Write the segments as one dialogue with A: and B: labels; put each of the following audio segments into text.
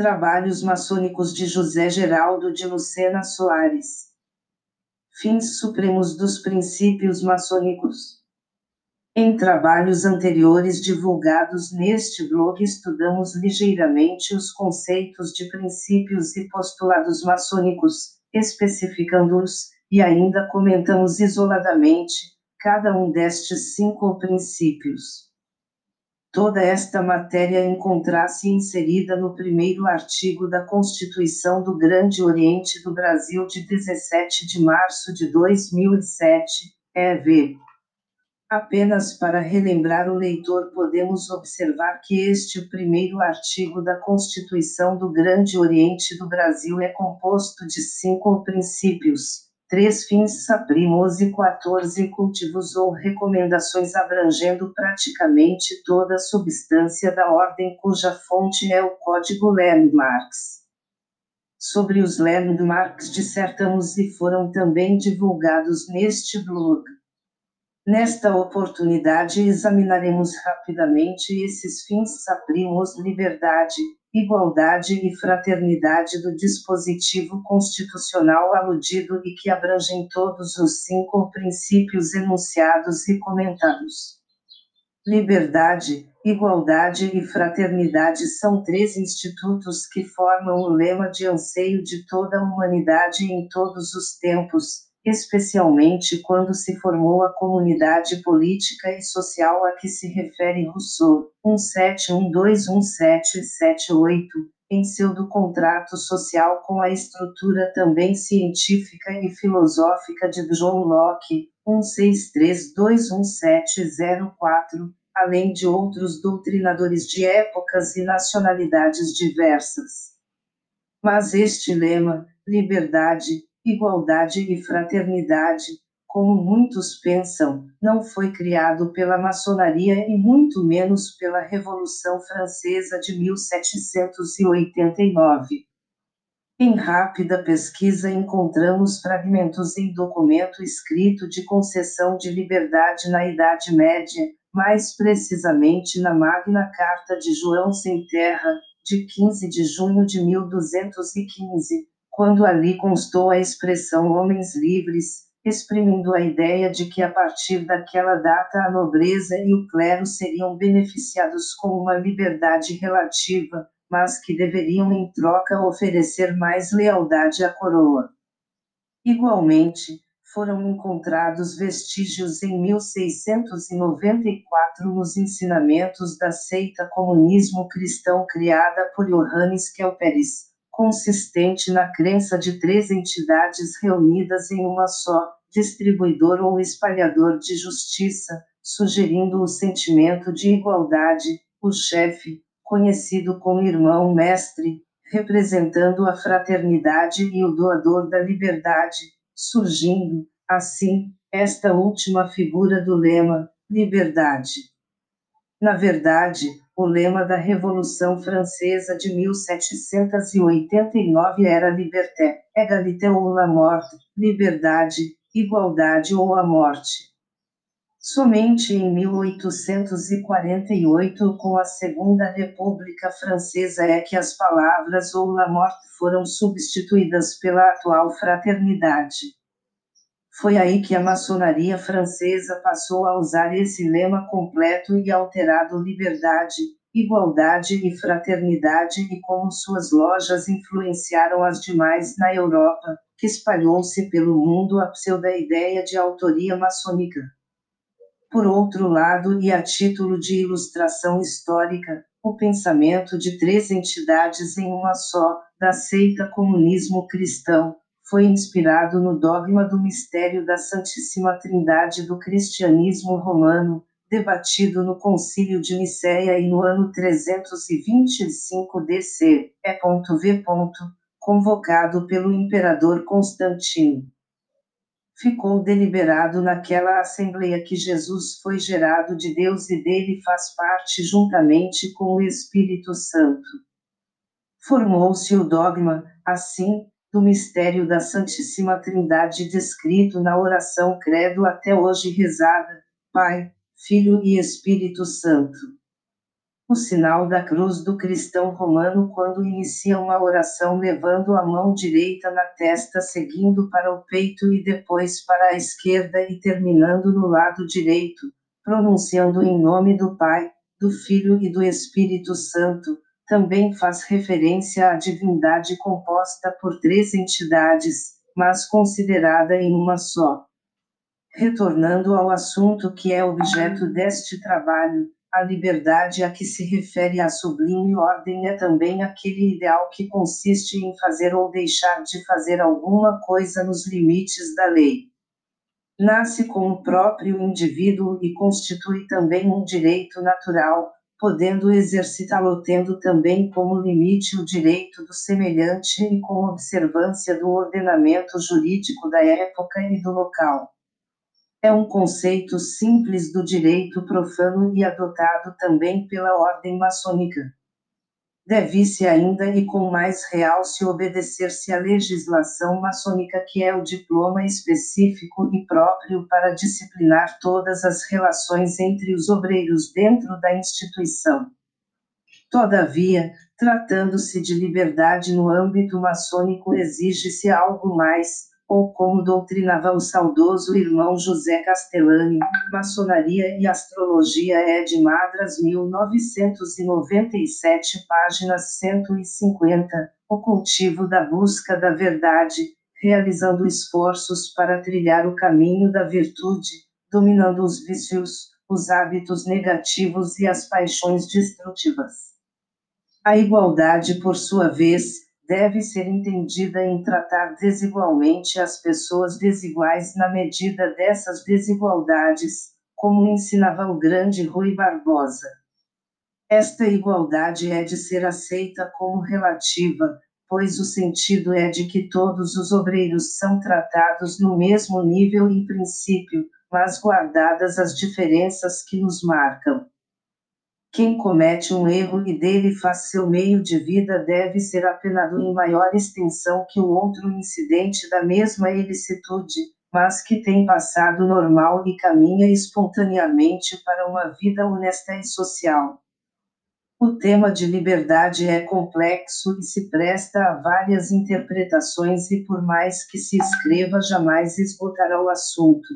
A: Trabalhos maçônicos de José Geraldo de Lucena Soares. Fins supremos dos princípios maçônicos. Em trabalhos anteriores divulgados neste blog, estudamos ligeiramente os conceitos de princípios e postulados maçônicos, especificando-os, e ainda comentamos isoladamente cada um destes cinco princípios. Toda esta matéria encontra-se inserida no primeiro artigo da Constituição do Grande Oriente do Brasil de 17 de março de 2007, EV. Apenas para relembrar o leitor, podemos observar que este primeiro artigo da Constituição do Grande Oriente do Brasil é composto de cinco princípios três fins saprimos e 14 cultivos ou recomendações abrangendo praticamente toda a substância da ordem cuja fonte é o Código Landmarks. Sobre os landmarks dissertamos e foram também divulgados neste blog. Nesta oportunidade examinaremos rapidamente esses fins saprimos liberdade, igualdade e fraternidade do dispositivo constitucional aludido e que abrangem todos os cinco princípios enunciados e comentados. Liberdade, igualdade e fraternidade são três institutos que formam o lema de anseio de toda a humanidade em todos os tempos, especialmente quando se formou a comunidade política e social a que se refere Rousseau, 17121778, em seu do contrato social com a estrutura também científica e filosófica de John Locke, 16321704, além de outros doutrinadores de épocas e nacionalidades diversas. Mas este lema, liberdade, igualdade e fraternidade, como muitos pensam, não foi criado pela maçonaria e muito menos pela Revolução Francesa de 1789. Em rápida pesquisa encontramos fragmentos em documento escrito de concessão de liberdade na Idade Média, mais precisamente na Magna Carta de João Sem Terra, de 15 de junho de 1215, quando ali constou a expressão homens livres, exprimindo a ideia de que a partir daquela data a nobreza e o clero seriam beneficiados com uma liberdade relativa, mas que deveriam em troca oferecer mais lealdade à coroa. Igualmente, foram encontrados vestígios em 1694 nos ensinamentos da seita comunismo cristão criada por Johannes Kelperis consistente na crença de três entidades reunidas em uma só, distribuidor ou espalhador de justiça, sugerindo o sentimento de igualdade, o chefe, conhecido como irmão mestre, representando a fraternidade e o doador da liberdade, surgindo, assim, esta última figura do lema, liberdade. Na verdade, o lema da Revolução Francesa de 1789 era Liberté, égalité ou la mort, liberdade, igualdade ou a morte. Somente em 1848, com a Segunda República Francesa, é que as palavras ou la mort foram substituídas pela atual fraternidade. Foi aí que a maçonaria francesa passou a usar esse lema completo e alterado liberdade, igualdade e fraternidade e como suas lojas influenciaram as demais na Europa, que espalhou-se pelo mundo a pseudo-ideia de autoria maçônica. Por outro lado, e a título de ilustração histórica, o pensamento de três entidades em uma só, da seita comunismo cristão, foi inspirado no dogma do mistério da Santíssima Trindade do cristianismo romano, debatido no Concílio de Nicéia e no ano 325 DC, E.V. convocado pelo imperador Constantino. Ficou deliberado naquela assembleia que Jesus foi gerado de Deus e dele faz parte juntamente com o Espírito Santo. Formou-se o dogma, assim, do mistério da Santíssima Trindade descrito na oração Credo até hoje rezada, Pai, Filho e Espírito Santo. o sinal da cruz do cristão romano quando inicia uma oração levando a mão direita na testa seguindo para o peito e depois para a esquerda e terminando no lado direito, pronunciando em nome do Pai, do Filho e do Espírito Santo, também faz referência à divindade composta por três entidades, mas considerada em uma só. Retornando ao assunto que é objeto deste trabalho, a liberdade a que se refere a sublime ordem é também aquele ideal que consiste em fazer ou deixar de fazer alguma coisa nos limites da lei. Nasce com o próprio indivíduo e constitui também um direito natural, podendo exercitá-lo tendo também como limite o direito do semelhante e com observância do ordenamento jurídico da época e do local é um conceito simples do direito profano e adotado também pela ordem maçônica. Deve-se ainda e com mais real se obedecer-se à legislação maçônica que é o diploma específico e próprio para disciplinar todas as relações entre os obreiros dentro da instituição. Todavia, tratando-se de liberdade no âmbito maçônico exige-se algo mais, ou como doutrinava o saudoso irmão José Castellani, Maçonaria e Astrologia é de Madras 1997 páginas 150, o cultivo da busca da verdade, realizando esforços para trilhar o caminho da virtude, dominando os vícios, os hábitos negativos e as paixões destrutivas. A igualdade, por sua vez, deve ser entendida em tratar desigualmente as pessoas desiguais na medida dessas desigualdades, como ensinava o grande Rui Barbosa. Esta igualdade é de ser aceita como relativa, pois o sentido é de que todos os obreiros são tratados no mesmo nível em princípio, mas guardadas as diferenças que nos marcam. Quem comete um erro e dele faz seu meio de vida deve ser apenado em maior extensão que o outro incidente da mesma ilicitude, mas que tem passado normal e caminha espontaneamente para uma vida honesta e social. O tema de liberdade é complexo e se presta a várias interpretações e por mais que se escreva jamais esgotará o assunto.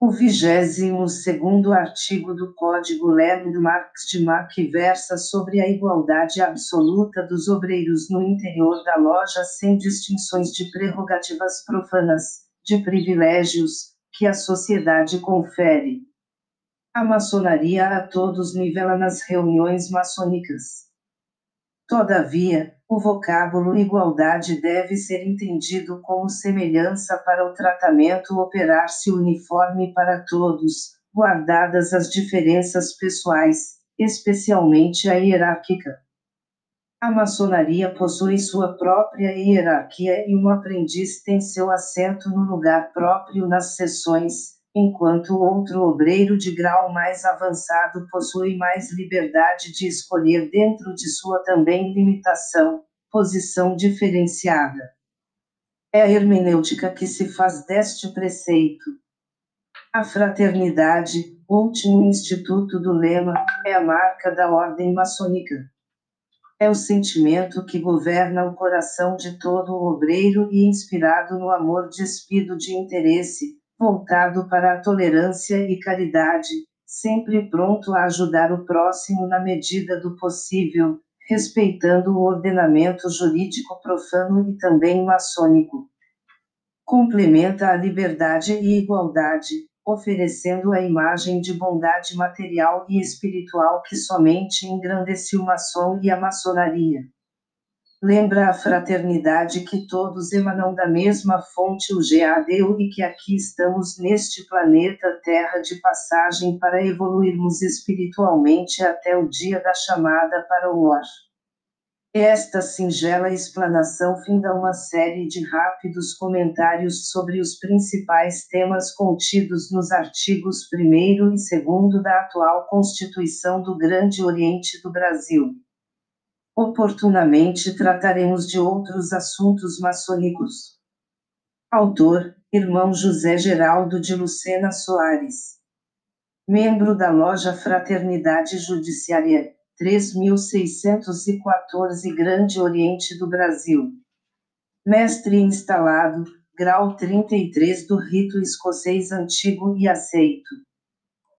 A: O vigésimo segundo artigo do Código Landmarks de Mac versa sobre a igualdade absoluta dos obreiros no interior da loja sem distinções de prerrogativas profanas, de privilégios, que a sociedade confere. A maçonaria a todos nivela nas reuniões maçônicas. Todavia, o vocábulo igualdade deve ser entendido como semelhança para o tratamento operar-se uniforme para todos, guardadas as diferenças pessoais, especialmente a hierárquica. A maçonaria possui sua própria hierarquia e um aprendiz tem seu assento no lugar próprio nas sessões, enquanto outro obreiro de grau mais avançado possui mais liberdade de escolher dentro de sua também limitação, posição diferenciada. É a hermenêutica que se faz deste preceito. A fraternidade, último instituto do lema, é a marca da ordem maçônica. É o sentimento que governa o coração de todo o obreiro e inspirado no amor despido de interesse, voltado para a tolerância e caridade, sempre pronto a ajudar o próximo na medida do possível, respeitando o ordenamento jurídico profano e também maçônico. Complementa a liberdade e igualdade, oferecendo a imagem de bondade material e espiritual que somente engrandece o maçom e a maçonaria lembra a fraternidade que todos emanam da mesma fonte o GADU e que aqui estamos neste planeta Terra de passagem para evoluirmos espiritualmente até o dia da chamada para o Or. Esta singela explanação finda uma série de rápidos comentários sobre os principais temas contidos nos artigos 1 e 2 da atual Constituição do Grande Oriente do Brasil. Oportunamente trataremos de outros assuntos maçônicos. Autor: Irmão José Geraldo de Lucena Soares. membro da loja Fraternidade Judiciária 3614 Grande Oriente do Brasil. Mestre instalado, grau 33 do rito escocês antigo e aceito.